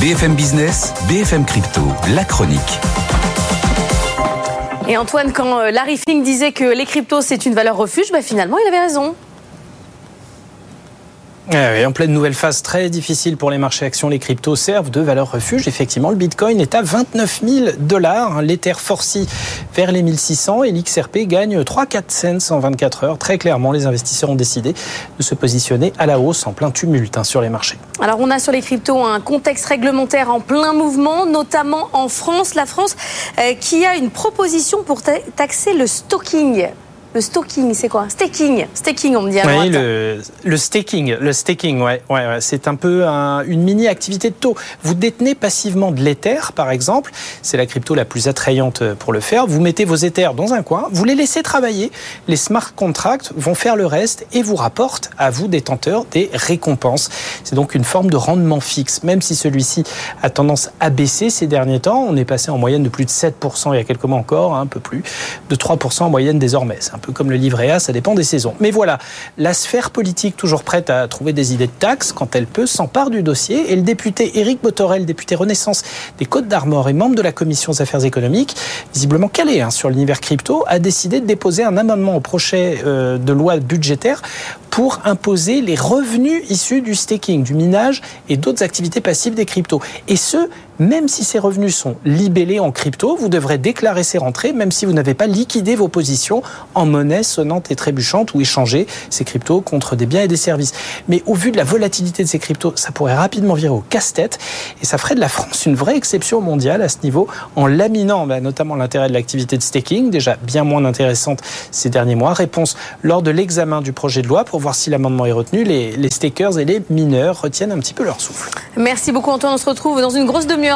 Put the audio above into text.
BFM Business, BFM Crypto, la chronique. Et Antoine, quand euh, Larry Fink disait que les cryptos c'est une valeur refuge, bah finalement il avait raison. Eh en pleine nouvelle phase très difficile pour les marchés actions, les cryptos servent de valeur refuge. Effectivement, le Bitcoin est à 29 000 dollars, l'Ether forci vers les 1600 et l'XRP gagne 3-4 cents en 24 heures. Très clairement, les investisseurs ont décidé de se positionner à la hausse en plein tumulte hein, sur les marchés. Alors on a sur les cryptos un contexte réglementaire en plein mouvement, notamment en France. La France euh, qui a une proposition pour taxer le stocking. Le stalking, c'est quoi? Staking, staking, on me dit à Oui, le, le, staking, le staking, ouais, ouais, ouais c'est un peu une mini activité de taux. Vous détenez passivement de l'Ether, par exemple, c'est la crypto la plus attrayante pour le faire. Vous mettez vos Ethers dans un coin, vous les laissez travailler, les smart contracts vont faire le reste et vous rapportent à vous détenteurs des récompenses. C'est donc une forme de rendement fixe, même si celui-ci a tendance à baisser ces derniers temps. On est passé en moyenne de plus de 7% il y a quelques mois encore, hein, un peu plus, de 3% en moyenne désormais peu comme le livret A, ça dépend des saisons. Mais voilà, la sphère politique, toujours prête à trouver des idées de taxes quand elle peut, s'empare du dossier. Et le député Éric Botorel, député Renaissance des Côtes d'Armor et membre de la commission des affaires économiques, visiblement calé hein, sur l'univers crypto, a décidé de déposer un amendement au projet euh, de loi budgétaire pour imposer les revenus issus du staking, du minage et d'autres activités passives des cryptos. Et ce, même si ces revenus sont libellés en crypto, vous devrez déclarer ces rentrées, même si vous n'avez pas liquidé vos positions en monnaie sonnante et trébuchante ou échangé ces cryptos contre des biens et des services. Mais au vu de la volatilité de ces cryptos, ça pourrait rapidement virer au casse-tête et ça ferait de la France une vraie exception mondiale à ce niveau en laminant bah, notamment l'intérêt de l'activité de staking, déjà bien moins intéressante ces derniers mois. Réponse lors de l'examen du projet de loi pour voir si l'amendement est retenu. Les, les stakers et les mineurs retiennent un petit peu leur souffle. Merci beaucoup Antoine, on se retrouve dans une grosse demi-heure.